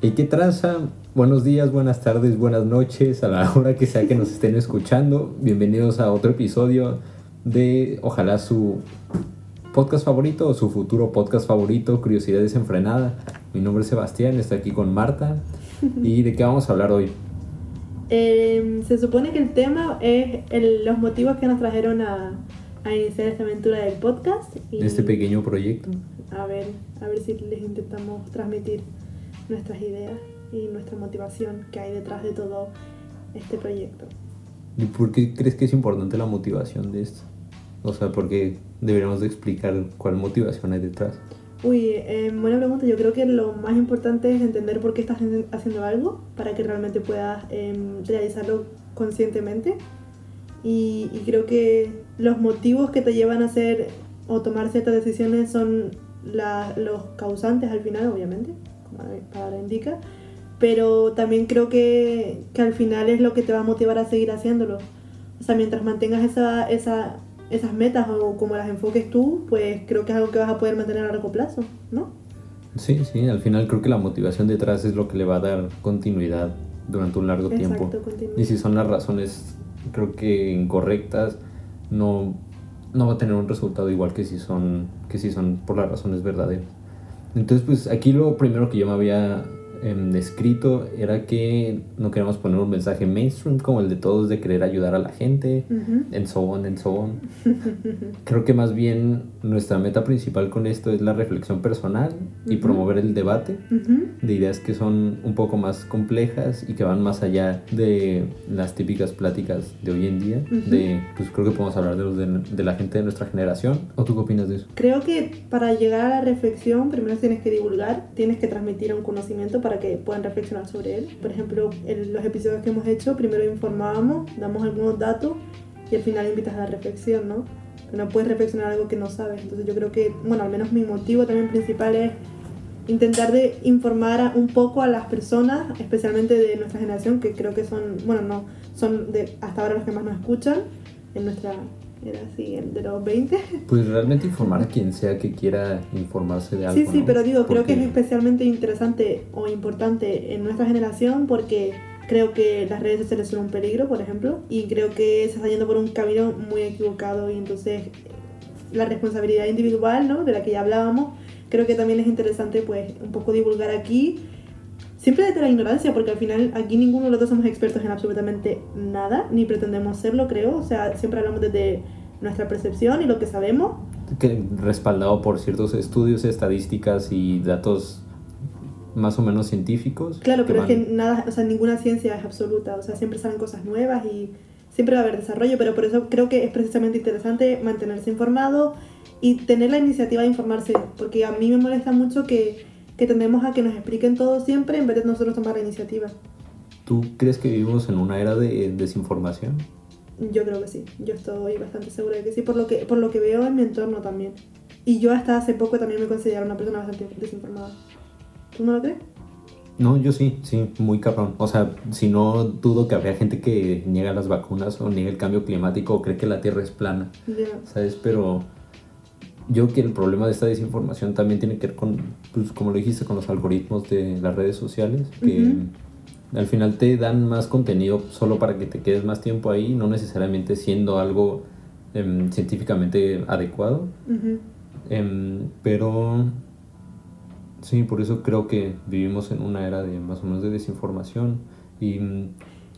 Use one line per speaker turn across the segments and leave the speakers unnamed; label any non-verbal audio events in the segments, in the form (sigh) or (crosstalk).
¿Y qué traza? Buenos días, buenas tardes, buenas noches, a la (laughs) hora que sea que nos estén escuchando. Bienvenidos a otro episodio de ojalá su podcast favorito o su futuro podcast favorito, Curiosidad Desenfrenada. Mi nombre es Sebastián, estoy aquí con Marta. (laughs) ¿Y de qué vamos a hablar hoy?
Eh, se supone que el tema es el- los motivos que nos trajeron a, a iniciar esta aventura del podcast. Y
Este pequeño proyecto.
a ver, a ver si les intentamos transmitir nuestras ideas y nuestra motivación que hay detrás de todo este proyecto.
¿Y por qué crees que es importante la motivación de esto? O sea, ¿por qué deberíamos de explicar cuál motivación hay detrás?
Uy, eh, buena pregunta. Yo creo que lo más importante es entender por qué estás haci- haciendo algo para que realmente puedas em, realizarlo conscientemente. Y, y creo que los motivos que te llevan a hacer o tomar ciertas decisiones son la- los causantes al final, obviamente, como la palabra indica. Pero también creo que, que al final es lo que te va a motivar a seguir haciéndolo. O sea, mientras mantengas esa, esa, esas metas o como las enfoques tú, pues creo que es algo que vas a poder mantener a largo plazo, ¿no?
Sí, sí, al final creo que la motivación detrás es lo que le va a dar continuidad durante un largo tiempo.
Exacto, continúa.
Y si son las razones, creo que incorrectas, no, no va a tener un resultado igual que si son, que si son por las razones verdaderas. Entonces, pues aquí lo primero que yo me había em, descrito era que no queremos poner un mensaje mainstream como el de todos de querer ayudar a la gente,
Ujú.
and so on, and so on. Creo que más bien nuestra meta principal con esto es la reflexión personal y
Ujú.
promover el debate
Ujú.
de ideas que son un poco más complejas y que van más allá de las típicas pláticas de hoy en día. De, pues creo que podemos hablar de, los de, de la gente de nuestra generación. ¿O tú qué opinas de eso?
Creo que para llegar a la reflexión, primero tienes que divulgar, tienes que transmitir un conocimiento para que puedan reflexionar sobre él. Por ejemplo, en los episodios que hemos hecho, primero informábamos, damos algunos datos y al final invitas a la reflexión, ¿no? No puedes reflexionar algo que no sabes. Entonces yo creo que, bueno, al menos mi motivo también principal es intentar de informar un poco a las personas, especialmente de nuestra generación, que creo que son, bueno, no, son hasta ahora los que más nos escuchan, en nuestra era así, el de los 20.
Pues realmente informar a quien sea que quiera informarse de algo.
Sí, sí,
¿no?
pero digo, creo que es especialmente interesante o importante en nuestra generación porque creo que las redes sociales son un peligro, por ejemplo, y creo que se está yendo por un camino muy equivocado y entonces eh, la responsabilidad individual, ¿no? De la que ya hablábamos, creo que también es interesante pues un poco divulgar aquí, siempre desde la ignorancia, porque al final aquí ninguno de los dos somos expertos en absolutamente nada, ni pretendemos serlo, creo, o sea, siempre hablamos desde nuestra percepción y lo que sabemos,
que respaldado por ciertos estudios, estadísticas y datos más o menos científicos.
Claro, pero
van-
es que nada, o sea, ninguna ciencia es absoluta, o sea, siempre salen cosas nuevas y siempre va a haber desarrollo, pero por eso creo que es precisamente interesante mantenerse informado y tener la iniciativa de informarse, porque a mí me molesta mucho que, que tendemos a que nos expliquen todo siempre en vez de nosotros tomar la iniciativa.
¿Tú crees que vivimos en una era de desinformación?
Yo creo que sí, yo estoy bastante segura de que sí, por lo que, por lo que veo en mi entorno también. Y yo hasta hace poco también me considero una persona bastante desinformada. ¿Tú no lo crees?
No, yo sí, sí, muy cabrón. O sea, si no dudo que habría gente que niega las vacunas o niega el cambio climático o cree que la Tierra es plana,
Ya.
¿sabes? Pero yo creo que el problema de esta desinformación también tiene que ver con, pues como lo dijiste, con los algoritmos de las redes sociales, que. Al final te dan más contenido solo para que te quedes más tiempo ahí, no necesariamente siendo algo em, científicamente adecuado. Em, pero sí, por eso creo que vivimos en una era de más o menos de desinformación. Y mm,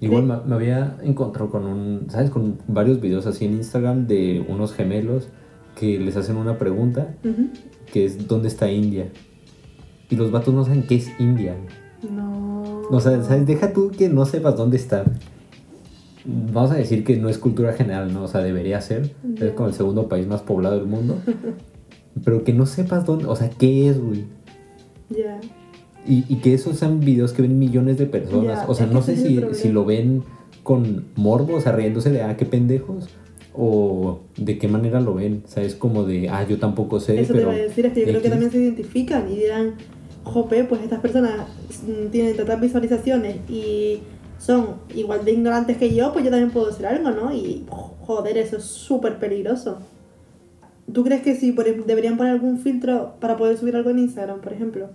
igual me, me había encontrado con un, ¿sabes? Con varios videos así en Instagram de unos gemelos que les hacen una pregunta que es ¿dónde está India? Y los vatos no saben qué es India.
No.
O sea, ¿sabes? Deja tú que no sepas dónde está. Vamos a decir que no es cultura general, ¿no? O sea, debería ser. Es como el segundo país más poblado del mundo. Pero que no sepas dónde, o sea, qué es, güey.
Ya.
Y, y que esos sean videos que ven millones de personas. O sea, no sé si, si lo ven con morbo, o sea, riéndose de, ah, qué pendejos. O de qué manera lo ven. O sea, es como de, ah, yo tampoco sé,
Eso te
pero...
iba a decir, es que yo creo que también se identifican y dirán, jope, pues estas personas mm, tienen tantas visualizaciones y son igual de ignorantes que yo, pues yo también puedo hacer algo, ¿no? Y joder, eso es súper peligroso. ¿Tú crees que si deberían poner algún filtro para poder subir algo en Instagram, por ejemplo?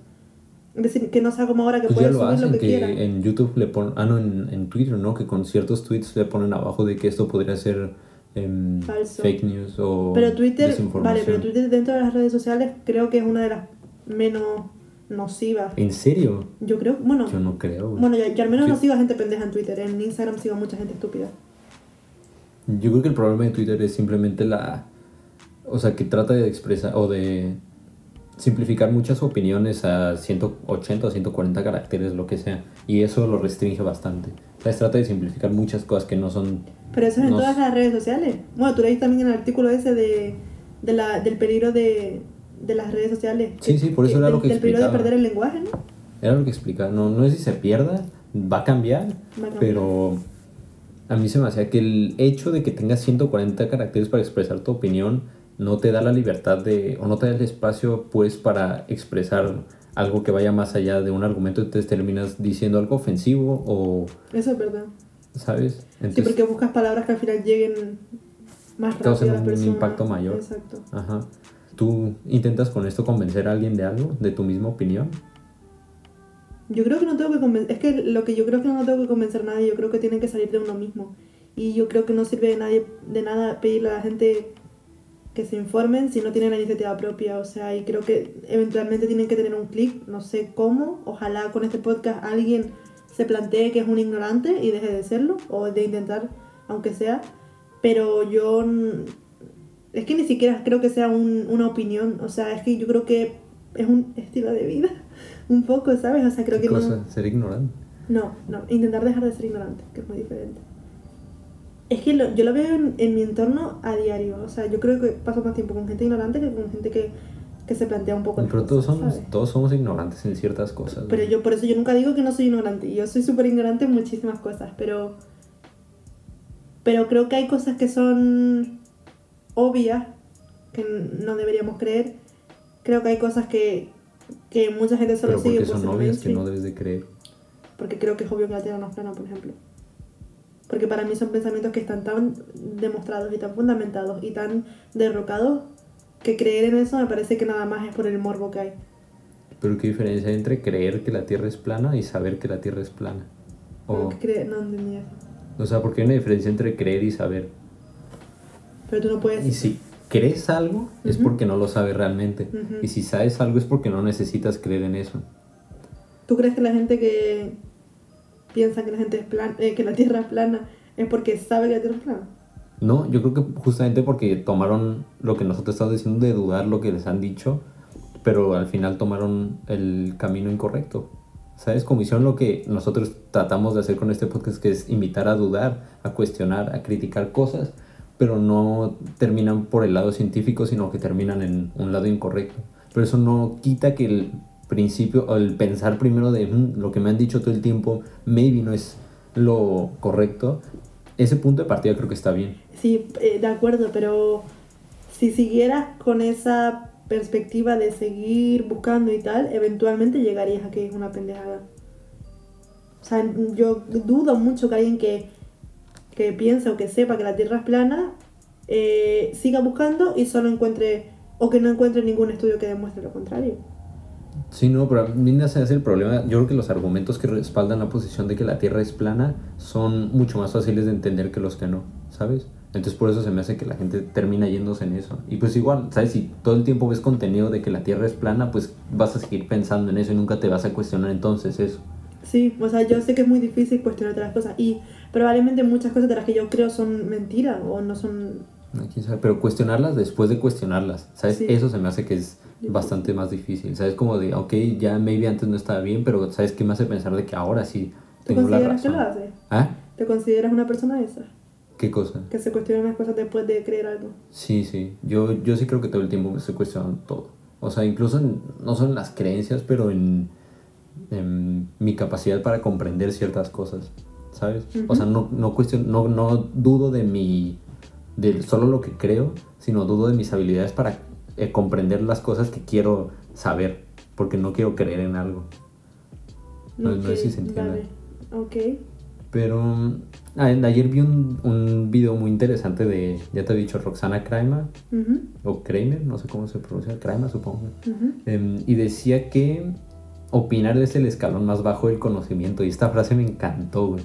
Es decir, que no sea como ahora que
Pues ya
puedes
lo
subir lo
hacen,
que,
que
quieras.
en YouTube le ponen, ah no, en, en Twitter, ¿no? Que con ciertos tweets le ponen abajo de que esto podría ser em,
Falso.
fake news o
Pero Twitter, vale, pero Twitter dentro de las redes sociales creo que es una de las menos nocivas.
¿En serio?
Yo creo, bueno,
Yo no creo. güey.
bueno, yo, yo al menos
Sí.
no sigo a gente pendeja en Twitter. En Instagram sigo a mucha gente estúpida.
Yo creo que el problema de Twitter es simplemente la... O sea, que trata de expresar o de simplificar muchas opiniones a 180 o 140 caracteres, lo que sea. Y eso lo restringe bastante. O sea, trata de simplificar muchas cosas que no son...
Pero eso es en todas las redes sociales. Bueno, tú leíste también el artículo ese de, de la, del peligro de, de las redes sociales.
Sí, sí, por eso era
del,
lo que
Del peligro de
explicaba.
perder el lenguaje, ¿no?
Era lo que explicaba. No, no es si se pierda, va a cambiar,
Va a cambiar.
pero a mí se me hacía que el hecho de que tengas 140 caracteres para expresar tu opinión no te da la libertad de, o no te da el espacio pues para expresar algo que vaya más allá de un argumento, entonces terminas diciendo algo ofensivo o,
Eso es verdad.
¿sabes?
Sí,
Entonces,
porque buscas palabras que al final lleguen más rápido a las
un
personas.
impacto mayor.
Exacto.
ajá. ¿Tú intentas con esto convencer a alguien de algo, de tu misma opinión?
Yo creo que no tengo que convencer, es que lo que yo creo que no tengo que convencer a nadie, yo creo que tiene que salir de uno mismo. Y yo creo que no sirve de, nadie, de nada pedirle a la gente que se informen si no tienen la iniciativa propia. O sea, y creo que eventualmente tienen que tener un clic, no sé cómo. Ojalá con este podcast alguien se plantee que es un ignorante y deje de serlo, o de intentar, aunque sea. Pero yo... Es que ni siquiera creo que sea un- una opinión, o sea, es que yo creo que es un estilo de vida, (laughs) un poco, ¿sabes? O sea, creo
¿Qué
que no...
cosa? ¿Ser ignorante?
No, no, intentar dejar de ser ignorante, que es muy diferente. Es que lo- yo lo veo en, en mi entorno a diario, o sea, yo creo que paso más tiempo con gente ignorante que con gente que, que se plantea un poco las
Pero todos
cosas,
somos,
¿sabes?
todos somos ignorantes en ciertas cosas.
Pero
¿no?
yo, por eso yo nunca digo que no soy ignorante, yo soy súper ignorante en muchísimas cosas, pero... Pero creo que hay cosas que son obvias, que no deberíamos creer. Creo que hay cosas que, que mucha gente solo
Pero
sigue
porque
por
son obvias que no debes de creer.
Porque creo que es obvio que la Tierra no es plana, por ejemplo. Porque para mí son pensamientos que están tan demostrados y tan fundamentados y tan derrocados que creer en eso me parece que nada más es por el morbo que hay.
Pero qué diferencia hay entre creer que la Tierra es plana y saber que la Tierra es plana. O,
que cree- no entendí eso.
o sea, porque hay una diferencia entre creer y saber.
Pero tú no puedes...
Y si crees algo es
Ujú.
porque no lo sabes realmente.
Ujú.
Y si sabes algo es porque no necesitas creer en eso.
¿Tú crees que la gente que piensa que la gente es plan eh, que la Tierra es plana es porque sabe que la Tierra es plana?
No, yo creo que justamente porque tomaron lo que nosotros estamos diciendo de dudar lo que les han dicho, pero al final tomaron el camino incorrecto. ¿Sabes? Como hicieron lo que nosotros tratamos de hacer con este podcast, que es invitar a dudar, a cuestionar, a criticar cosas, pero no terminan por el lado científico, sino que terminan en un lado incorrecto. Pero eso no quita que el principio, el pensar primero de "Mm, lo que me han dicho todo el tiempo, maybe no es lo correcto. Ese punto de partida creo que está bien.
Sí, eh, de acuerdo, pero si siguieras con esa perspectiva de seguir buscando y tal, eventualmente llegarías a que es una pendejada. O sea, yo dudo mucho que alguien que, que piense o que sepa que la Tierra es plana eh, siga buscando y solo encuentre o que no encuentre ningún estudio que demuestre lo contrario.
Sí, no, pero viene a ser el problema. Yo creo que los argumentos que respaldan la posición de que la Tierra es plana son mucho más fáciles de entender que los que no, ¿sabes? Entonces por eso se me hace que la gente termina yéndose en eso. Y pues igual, ¿sabes? Si todo el tiempo ves contenido de que la Tierra es plana, pues vas a seguir pensando en eso y nunca te vas a cuestionar entonces eso.
Sí, o sea, yo sé que es muy difícil cuestionarte las cosas y probablemente muchas cosas de las que yo creo son mentiras o no son
quién sabe, Pero cuestionarlas después de cuestionarlas, ¿sabes?
Sí.
Eso se me hace que es bastante más difícil, ¿sabes? Como de, ok, ya maybe antes no estaba bien, pero ¿sabes qué me hace pensar de que ahora sí
¿Tú
tengo la
consideras que
razón?
lo haces?
¿Ah?
¿Te consideras una persona esa?
¿Qué cosa?
Que se cuestiona las cosas después de creer algo.
Sí, sí. Yo, yo sí creo que todo el tiempo me estoy cuestionando todo. O sea, incluso en- no son las creencias, pero en, en mi capacidad para comprender ciertas cosas, ¿sabes? O sea, no, no, cuestion- no, no dudo de mi... de solo lo que creo, sino dudo de mis habilidades para eh, comprender las cosas que quiero saber, porque no quiero creer en algo. No- no sé si se entiende.
Ok.
Pero ah, ayer vi un, un video muy interesante de, ya te he dicho, Roxana
Ujú,
o Kramer, no sé cómo se pronuncia, Kramer supongo. Em, y decía que, opinar es el escalón más bajo del conocimiento. Y esta frase me encantó, güey.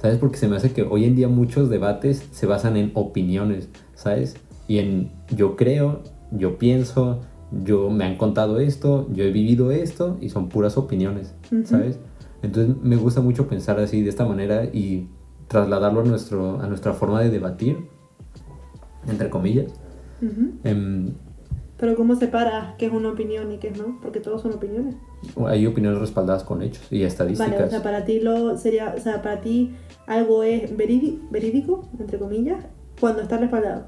¿Sabes? Porque se me hace que hoy en día muchos debates se basan en opiniones, ¿sabes? Y en yo creo, yo pienso, yo me han contado esto, yo he vivido esto y son puras opiniones, ¿sabes? Entonces me gusta mucho pensar así de esta manera y trasladarlo a, nuestro, a nuestra forma de debatir, entre comillas. Em,
pero ¿cómo separa qué es una opinión y qué no? Porque todos son opiniones.
Hay opiniones respaldadas con hechos y estadísticas.
Vale, o sea, para ti lo sería, o sea, para ti algo es verídico, entre comillas, cuando está respaldado.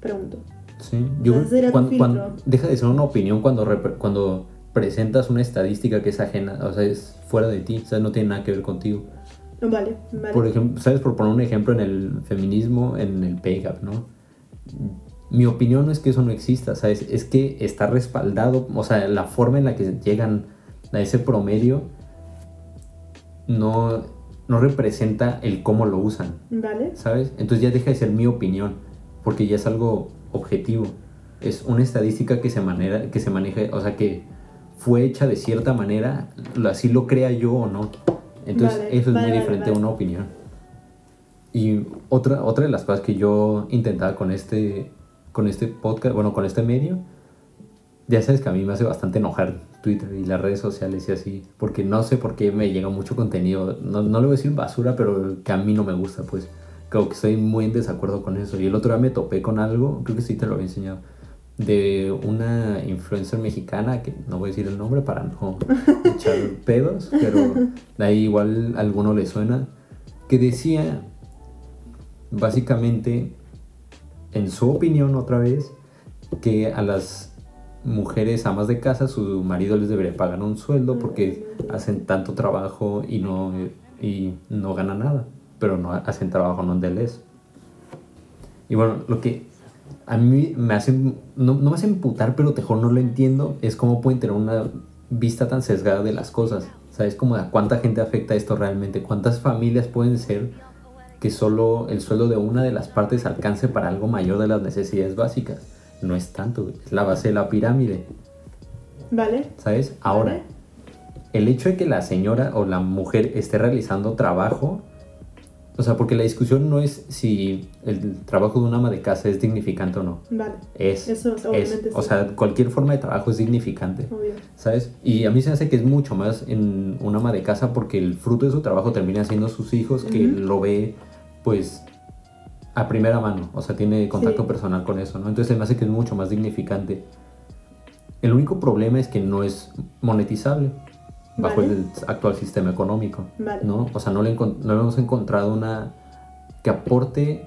Pregunto.
Sí, yo cuando, deja de ser una opinión cuando cuando presentas una estadística que es ajena, o sea, es fuera de ti, o sea, no tiene nada que ver contigo.
Vale, vale.
Por ejemplo, ¿sabes? Por poner un ejemplo en el feminismo, en el pay gap, ¿no? mi opinión no es que eso no exista, ¿sabes? Es que está respaldado, o sea, la forma en la que llegan a ese promedio no, no representa el cómo lo usan.
Vale.
¿Sabes? Entonces ya deja de ser mi opinión, porque ya es algo objetivo. Es una estadística que se, manera, que se maneja, o sea, que fue hecha de cierta manera, así lo crea yo o no. Entonces eso es muy diferente a una opinión. Y otra, otra de las cosas que yo intentaba con este, con este podcast, bueno, con este medio, ya sabes que a mí me hace bastante enojar Twitter y las redes sociales y así, porque no sé por qué me llega mucho contenido, no, no le voy a decir basura, pero que a mí no me gusta, pues, creo que estoy muy en desacuerdo con eso. Y el otro día me topé con algo, creo que sí te lo había enseñado, de una influencer mexicana, que no voy a decir el nombre para no (laughs) echar pedos, pero de ahí igual a alguno le suena, que decía básicamente en su opinión otra vez, que a las mujeres amas de casa su marido les debería pagar un sueldo porque hacen tanto trabajo y no, y no ganan nada, pero no hacen trabajo no les. Y bueno, lo que a mí me hacen, no, no me hace imputar, pero mejor no lo entiendo, es cómo pueden tener una vista tan sesgada de las cosas. ¿Sabes? Como a cuánta gente afecta esto realmente, cuántas familias pueden ser que solo el sueldo de una de las partes alcance para algo mayor de las necesidades básicas. No es tanto, es la base de la pirámide.
Vale.
¿Sabes? Ahora, el hecho de que la señora o la mujer esté realizando trabajo o sea, porque la discusión no es si el trabajo de una ama de casa es dignificante o no.
Vale.
Es.
Eso, obviamente.
O sea, cualquier forma de trabajo es dignificante. Obvio. ¿Sabes? Y a mí se me hace que es mucho más en una ama de casa porque el fruto de su trabajo termina siendo sus hijos, que lo ve, pues, a primera mano. O sea, tiene contacto personal con eso, ¿no? Entonces se me hace que es mucho más dignificante. El único problema es que no es monetizable bajo el actual sistema económico. ¿no? O sea, no, le no hemos encontrado una que aporte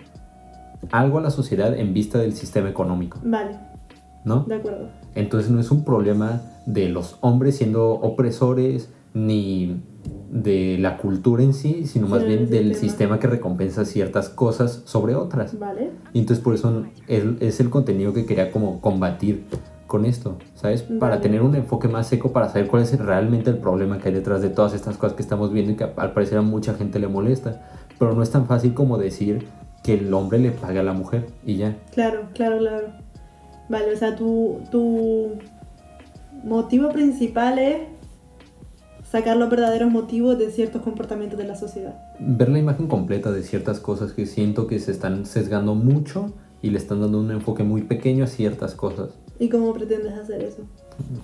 algo a la sociedad en vista del sistema económico.
Vale.
¿No?
De acuerdo.
Entonces no es un problema de los hombres siendo opresores ni de la cultura en sí, sino más bien del sistema. que recompensa ciertas cosas sobre otras.
Vale.
Y entonces por eso es, es el contenido que quería como combatir con esto, ¿sabes? Para tener un enfoque más seco, para saber cuál es realmente el problema que hay detrás de todas estas cosas que estamos viendo y que al parecer a mucha gente le molesta. Pero no es tan fácil como decir que el hombre le paga a la mujer y ya.
Claro, claro, claro. Vale, o sea, tu, tu motivo principal es sacar los verdaderos motivos de ciertos comportamientos de la sociedad.
Ver la imagen completa de ciertas cosas que siento que se están sesgando mucho y le están dando un enfoque muy pequeño a ciertas cosas.
¿Y cómo pretendes hacer eso?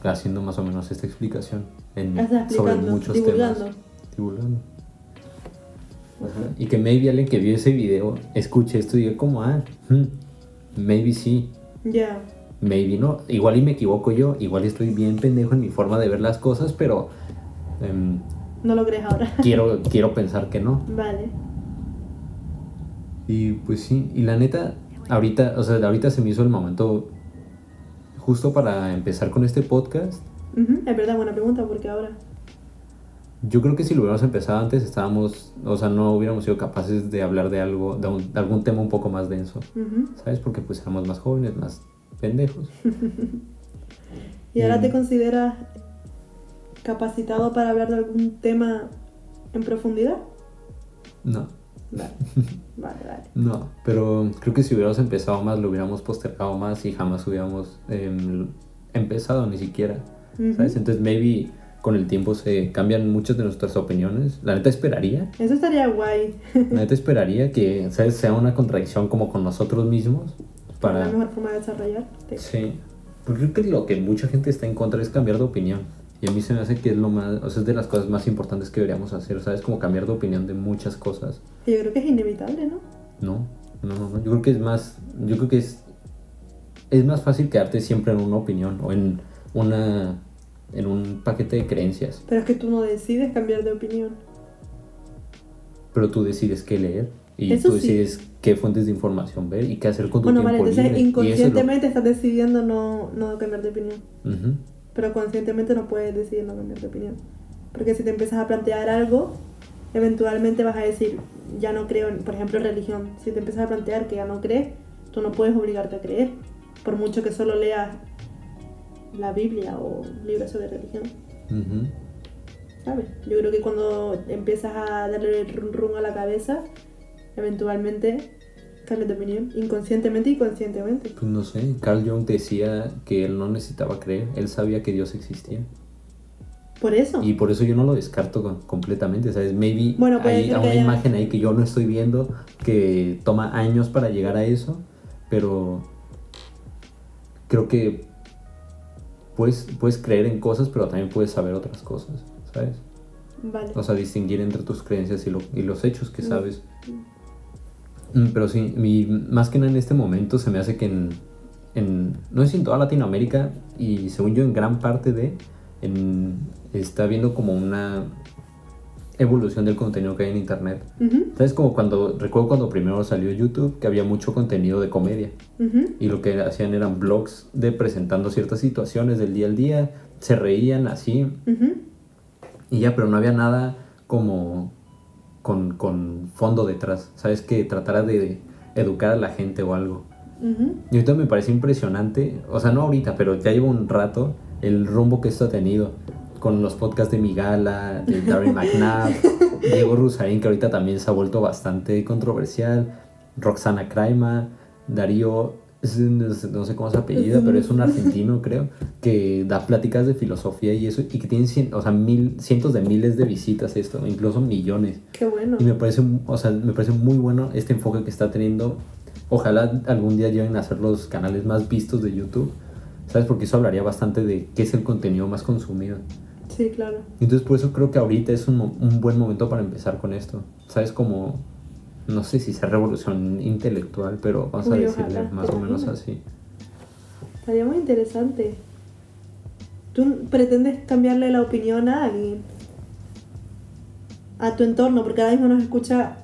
Haciendo más o menos esta explicación en, sobre muchos
divulgando.
temas. Divulgando. Y que maybe alguien que vio ese video escuche esto y diga como, ah, hmm, maybe sí.
Ya.
Maybe no. Igual y me equivoco yo, igual estoy bien pendejo en mi forma de ver las cosas, pero... Em,
no lo crees ahora. (laughs)
quiero, quiero pensar que no.
Vale.
Y pues sí, y la neta, ahorita, o sea, ahorita se me hizo el momento justo para empezar con este podcast.
Es verdad, buena pregunta, porque ahora.
Yo creo que si lo hubiéramos empezado antes, estábamos, o sea, no hubiéramos sido capaces de hablar de algo, de, algún tema un poco más denso, ¿sabes? Porque pues éramos más jóvenes, más pendejos. (laughs)
¿Y ahora te consideras capacitado para hablar de algún tema en profundidad?
No. (laughs)
Vale. Vale,
No, pero creo que si hubiéramos empezado más, lo hubiéramos postergado más y jamás hubiéramos em, empezado ni siquiera. ¿Sabes? Entonces, maybe con el tiempo se cambian muchas de nuestras opiniones. La neta esperaría.
Eso estaría guay. (laughs)
La neta esperaría que ¿sabes? sea una contradicción como con nosotros mismos. Para...
La mejor forma de desarrollar.
Sí. Porque creo que lo que mucha gente está en contra es cambiar de opinión. Y a mí se me hace que es lo más, o sea, es de las cosas más importantes que deberíamos hacer, ¿sabes? Como cambiar de opinión de muchas cosas.
Y yo creo que es inevitable, ¿no?
No, no, no. Yo creo que es más, yo creo que es, es más fácil quedarte siempre en una opinión o en una, en un paquete de creencias.
Pero es que tú no decides cambiar de opinión.
Pero tú decides qué leer y
Eso
tú
sí.
decides qué fuentes de información ver y qué hacer con tu
Bueno, vale, entonces
libre. Y eso es lo-
inconscientemente estás decidiendo no, no cambiar de opinión.
Ujú.
Pero conscientemente no puedes decidir no cambiar de opinión. Porque si te empiezas a plantear algo, eventualmente vas a decir, ya no creo en, por ejemplo, religión. Si te empiezas a plantear que ya no crees, tú no puedes obligarte a creer. Por mucho que solo leas la Biblia o libros sobre religión. ¿Sabes? Yo creo que cuando empiezas a darle el rum rum a la cabeza, eventualmente de opinión. Inconscientemente y conscientemente.
Pues no sé, Carl Jung decía que él no necesitaba creer, él sabía que Dios existía.
Por eso.
Y por eso yo no lo descarto con- completamente, ¿sabes? Maybe
Bueno,
hay una
haya-
imagen ahí que yo no estoy viendo, que toma años para llegar a eso, pero creo que puedes, puedes creer en cosas, pero también puedes saber otras cosas, ¿sabes?
Vale.
O sea, distinguir entre tus creencias y, lo- y los hechos que
Mm.
sabes. Mm, Pero sí, más que nada en este momento se me hace que en, en- no si en toda Latinoamérica y según yo en gran parte de, en- está habiendo como una evolución del contenido que hay en internet.
Ujú,
¿Sabes? Como cuando, recuerdo cuando primero salió YouTube, que había mucho contenido de comedia. Y lo que hacían eran blogs de presentando ciertas situaciones del día al día, se reían así, y ya, pero no había nada como con, con fondo detrás, ¿sabes? Que tratara de educar a la gente o algo. Y ahorita me parece impresionante, o sea, no ahorita, pero ya llevo un rato el rumbo que esto ha tenido con los podcasts de Migala, de Darren (laughs) McNabb, Diego Rusarín, que ahorita también se ha vuelto bastante controversial, Roxana Kraima, Darío, no sé cómo se apellida, pero es un argentino, (laughs) creo, que da pláticas de filosofía y eso, y que tiene cien- o sea, mil, cientos de miles de visitas esto, incluso millones.
Qué bueno.
Y me parece, o sea, me parece muy bueno este enfoque que está teniendo. Ojalá algún día lleguen a ser los canales más vistos de YouTube, ¿sabes? Porque eso hablaría bastante de qué es el contenido más consumido.
Sí, claro.
Entonces por eso creo que ahorita es un, un buen momento para empezar con esto. ¿Sabes? Como, no sé si sea revolución intelectual, pero vamos a decirle
ojalá,
más
¿te
o menos así.
Estaría muy interesante. ¿Tú pretendes cambiarle la opinión a alguien? A tu entorno, porque ahora mismo nos escucha,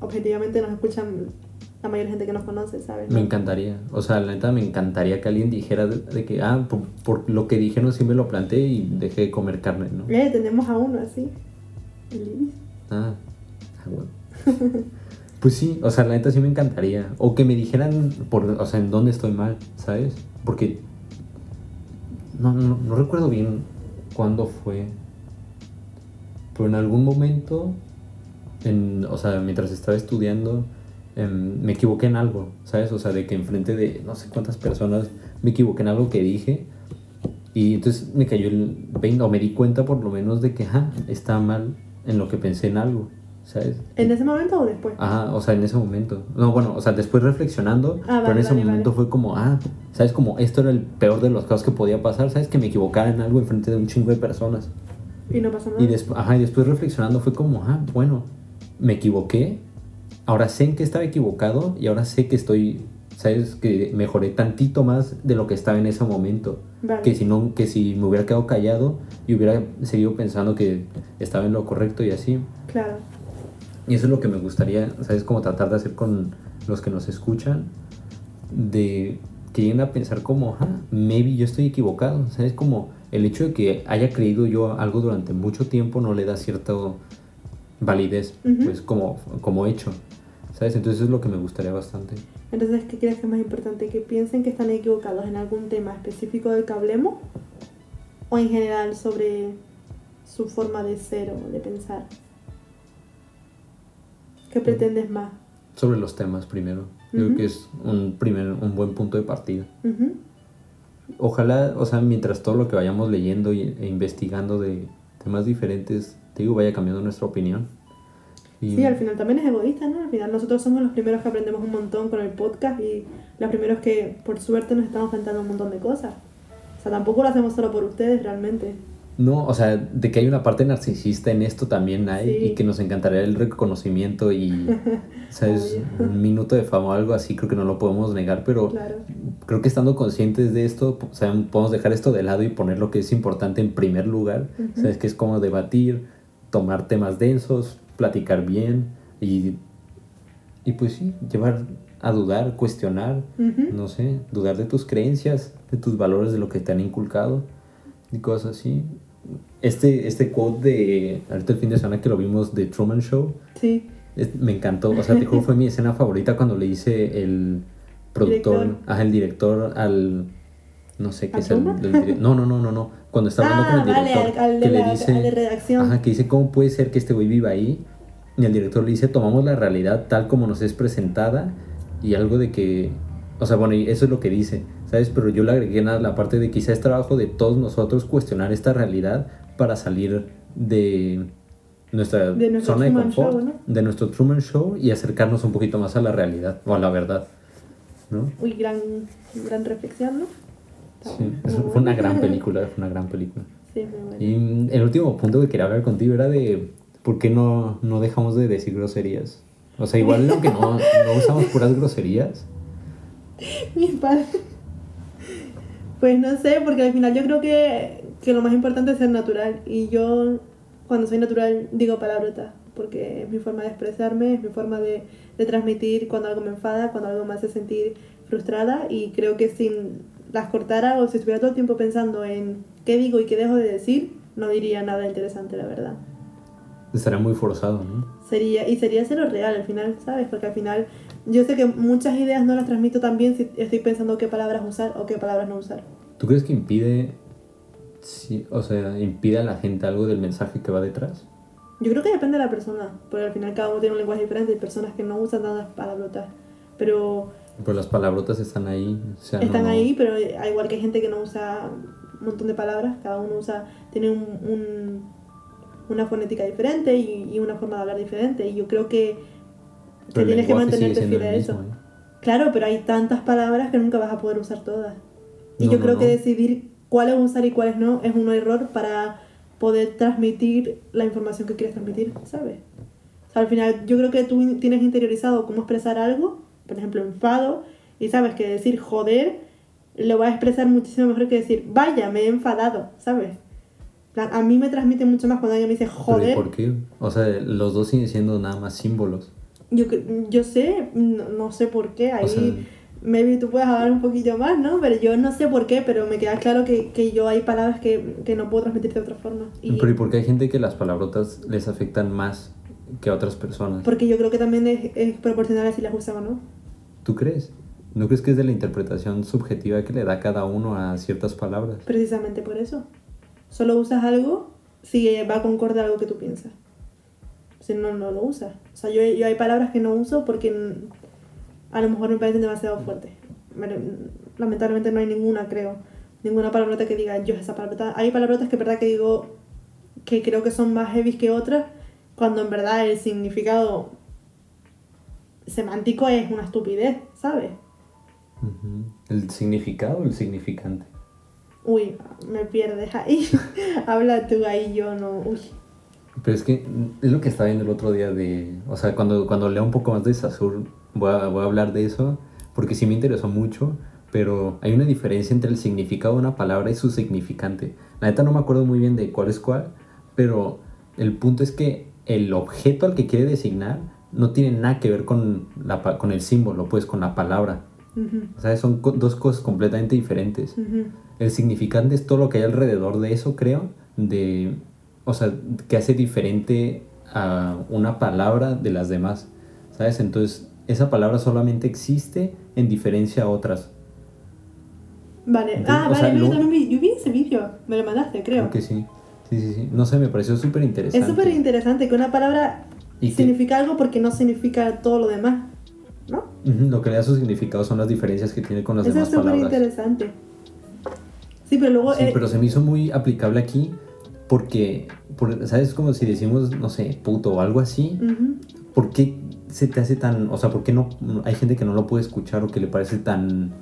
objetivamente nos escuchan la mayor gente que nos conoce, ¿sabes?
Me encantaría, o sea, la neta me encantaría que alguien dijera de, de que, ah, por, por lo que dijeron sí me lo planteé y dejé de comer carne, ¿no?
Eh, tenemos a uno así.
Ah, ah, bueno. Pues sí, o sea, la neta sí me encantaría. O que me dijeran, por, o sea, en dónde estoy mal, ¿sabes? Porque no, recuerdo bien cuándo fue. Pero en algún momento, en, o sea, mientras estaba estudiando, em, me equivoqué en algo, ¿sabes? O sea, de que enfrente de no sé cuántas personas me equivoqué en algo que dije. Y entonces me cayó el 20, o me di cuenta por lo menos de que, ajá, estaba mal en lo que pensé en algo, ¿sabes?
¿En ese momento o después?
Ajá, o sea, en ese momento. No, bueno, o sea, después reflexionando,
Ah,
pero en
vale,
ese
vale,
momento
vale.
fue como, ah, ¿sabes? Como esto era el peor de los casos que podía pasar, ¿sabes? Que me equivocara en algo enfrente de un chingo de personas.
Y no pasa nada.
Y, después ajá, y después reflexionando fue como, ah, bueno, me equivoqué, ahora sé en que estaba equivocado y ahora sé que estoy, ¿sabes? Que mejoré tantito más de lo que estaba en ese momento.
Vale.
Que si, no, que si me hubiera quedado callado y hubiera seguido pensando que estaba en lo correcto y así.
Claro.
Y eso es lo que me gustaría, ¿sabes? Como tratar de hacer con los que nos escuchan, de que lleguen a pensar como, ah, maybe yo estoy equivocado, ¿sabes? Como el hecho de que haya creído yo algo durante mucho tiempo no le da cierta validez,
Ujú.
pues como, como hecho, ¿sabes? Entonces eso es lo que me gustaría bastante.
Entonces, ¿qué crees que es más importante? ¿Que piensen que están equivocados en algún tema específico del que hablemos? ¿O en general sobre su forma de ser o de pensar? ¿Qué pretendes más?
Sobre los temas primero, yo creo
Ujú.
que es un, primer, un buen punto de partida.
Ujú.
ojalá, o sea, mientras todo lo que vayamos leyendo e investigando de temas diferentes, te digo, vaya cambiando nuestra opinión. Y-
Sí, al final también es egoísta, ¿no? Al final nosotros somos los primeros que aprendemos un montón con el podcast y los primeros que por suerte nos estamos enfrentando un montón de cosas. O sea, tampoco lo hacemos solo por ustedes realmente.
No, o sea, de que hay una parte narcisista en esto también hay
Sí.
y que nos encantaría el reconocimiento y, (laughs) ¿sabes?
Obvio.
Un minuto de fama o algo así, creo que no lo podemos negar, pero
Claro.
creo que estando conscientes de esto, o sea, podemos dejar esto de lado y poner lo que es importante en primer lugar. ¿sabes? Que es como debatir, tomar temas densos, platicar bien y, y pues sí, llevar a dudar, cuestionar, no sé, dudar de tus creencias, de tus valores, de lo que te han inculcado y cosas así. Este, este quote de, ahorita el fin de semana que lo vimos, de Truman Show,
Sí,
es- me encantó, o sea, te juro, fue mi escena favorita cuando le hice el productor,
Director.
ajá, el director al, no sé qué
¿A
es el, dire- no, no, no, no, no, cuando está hablando
Ah,
con el
vale,
director,
al-
que le
la-
dice,
al de redacción.
ajá, que dice, ¿cómo puede ser que este güey viva ahí? Y el director le dice, tomamos la realidad tal como nos es presentada y algo de que, o sea, bueno, y eso es lo que dice, ¿sabes? Pero yo le agregué nada la parte de quizá es trabajo de todos nosotros cuestionar esta realidad para salir de nuestra
De nuestro
zona de confort,
Show, ¿no?
de nuestro Truman Show y acercarnos un poquito más a la realidad o a la verdad, ¿no?
uy, gran, gran reflexión, ¿no?
Sí, es- fue una gran (laughs) película, fue una gran película.
Sí, bueno.
Y el último punto que quería hablar contigo era de por qué no, no dejamos de decir groserías. O sea, igual aunque no, no usamos puras groserías, (laughs)
Mis padres. Pues no sé, porque al final yo creo que, que lo más importante es ser natural. Y yo, cuando soy natural, digo palabrotas. Porque es mi forma de expresarme, es mi forma de, de transmitir cuando algo me enfada, cuando algo me hace sentir frustrada. Y creo que sin las cortara o si estuviera todo el tiempo pensando en qué digo y qué dejo de decir, no diría nada interesante, la verdad.
estaría muy forzado, ¿no?
Sería, y sería cero real al final, ¿sabes? Porque al final yo sé que muchas ideas no las transmito tan bien si estoy pensando qué palabras usar o qué palabras no usar.
¿Tú crees que impide, sí, o sea, impide a la gente algo del mensaje que va detrás?
Yo creo que depende de la persona, porque al final cada uno tiene un lenguaje diferente, hay personas que no usan tantas palabrotas, pero
Pues las palabrotas están ahí. O sea, no-
están
no-
ahí, pero al igual que hay gente que no usa un montón de palabras, cada uno usa, tiene un, un- una fonética diferente y, y una forma de hablar diferente, y yo creo que
pero el
tienes que mantenerte fiel
el
a
mismo,
eso.
¿eh?
Claro, pero hay tantas palabras que nunca vas a poder usar todas. Y
No,
yo
no,
creo
no.
que decidir cuáles usar y cuáles no es un error para poder transmitir la información que quieres transmitir, ¿sabes? O sea, al final yo creo que tú tienes interiorizado cómo expresar algo, por ejemplo, enfado, y sabes que decir joder lo va a expresar muchísimo mejor que decir vaya, me he enfadado, ¿sabes? A mí me transmite mucho más cuando alguien me dice
Pero ¿y
joder.
por qué? O sea, los dos siguen siendo nada más símbolos.
Yo, yo sé, no, no sé por qué, ahí
O sea,
maybe tú puedes hablar un poquito más, ¿no? Pero yo no sé por qué, pero me queda claro que, que yo hay palabras que, que no puedo transmitir de otra forma. Y
pero ¿y por qué hay gente que las palabrotas les afectan más que a otras personas?
porque yo creo que también es, es proporcional a si las usan o no.
¿Tú crees? ¿No crees que es de la interpretación subjetiva que le da cada uno a ciertas palabras?
Precisamente por eso. Solo usas algo si va a concordar algo que tú piensas. Si no, no lo usas. O sea, yo, yo hay palabras que no uso porque a lo mejor me parecen demasiado fuertes. Lamentablemente no hay ninguna, creo. Ninguna palabrota que diga yo esa palabrota. Hay palabrotas que verdad que digo que creo que son más heavy que otras, cuando en verdad el significado semántico es una estupidez, ¿sabes?
¿El significado o el significante?
Uy, me pierdes ahí. (laughs) Habla tú ahí, yo no. Uy.
Pero es que es lo que estaba viendo el otro día de... O sea, cuando, cuando lea un poco más de Sasur voy a, voy a hablar de eso, porque sí me interesó mucho, pero hay una diferencia entre el significado de una palabra y su significante. La neta no me acuerdo muy bien de cuál es cuál, pero el punto es que el objeto al que quiere designar no tiene nada que ver con, la, con el símbolo, pues con la palabra.
Ujú,
O sea, son co- dos cosas completamente diferentes.
ujú.
El significante es todo lo que hay alrededor de eso, creo, de, o sea, que hace diferente a una palabra de las demás, ¿sabes? Entonces, esa palabra solamente existe en diferencia a otras.
Vale. Ah, vale,
sea,
yo
lo-
también vi, yo vi ese vídeo. Me lo mandaste, creo.
Creo que sí. Sí, sí, sí. No sé, me pareció súper interesante.
Es súper interesante que una palabra
Y
significa algo porque no significa todo lo demás. ¿No?
Lo que le da su significado son las diferencias que tiene con las
Eso es
demás
súper
palabras.
interesante. Sí, pero luego...
Sí,
eh,
pero se me hizo muy aplicable aquí porque, por- ¿sabes? Como si decimos, no sé, puto o algo así.
ujú.
¿Por qué se te hace tan, o sea, por qué no, hay gente que no lo puede escuchar o que le parece tan,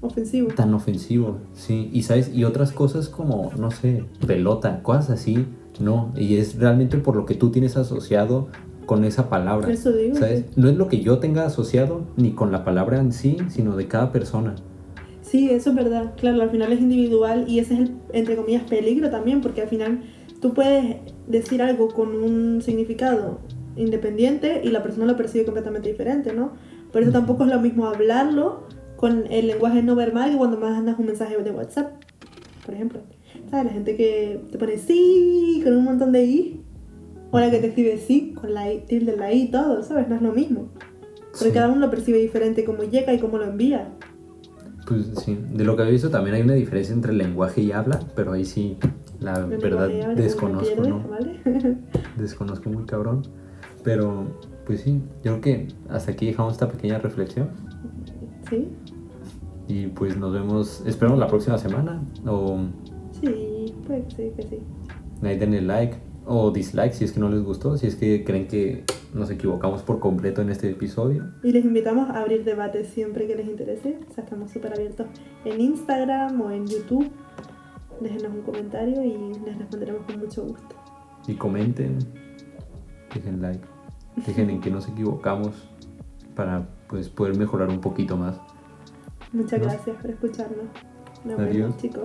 Ofensivo.
tan ofensivo? Sí, y sabes, y otras cosas como, no sé, pelota, cosas así, no, y es realmente por lo que tú tienes asociado con esa palabra.
Eso digo.
¿Sabes?
sí.
No es lo que yo tenga asociado ni con la palabra en sí, sino de cada persona.
Sí, eso es verdad. Claro, al final es individual y ese es el, entre comillas, peligro también, porque al final tú puedes decir algo con un significado independiente y la persona lo percibe completamente diferente, ¿no? Por eso tampoco es lo mismo hablarlo con el lenguaje no verbal que cuando mandas un mensaje de WhatsApp, por ejemplo. ¿Sabes? La gente que te pone sí con un montón de i, o la que te escribe sí con la i, tilde la i y todo, ¿sabes? No es lo mismo. Porque
Sí.
cada uno lo percibe diferente, cómo llega y cómo lo envía.
Pues sí, de lo que había visto también hay una diferencia entre lenguaje y habla, pero ahí sí, la verdad
habla,
desconozco,
uno
¿no?
pierde, ¿vale? (laughs)
Desconozco muy cabrón. Pero, pues sí, yo creo que hasta aquí dejamos esta pequeña reflexión.
sí,
Y pues nos vemos, esperamos la próxima semana. O
sí, que sí, que sí.
ahí denle like o dislike si es que no les gustó, si es que creen que nos equivocamos por completo en este episodio.
Y les invitamos a abrir debates siempre que les interese. O sea, estamos súper abiertos en Instagram o en YouTube. Déjenos un comentario y les responderemos con mucho gusto.
Y comenten, dejen like, dejen en que nos equivocamos para pues poder mejorar un poquito más.
Muchas
¿No?
gracias por escucharnos. Nos
Adiós.
vemos, chicos.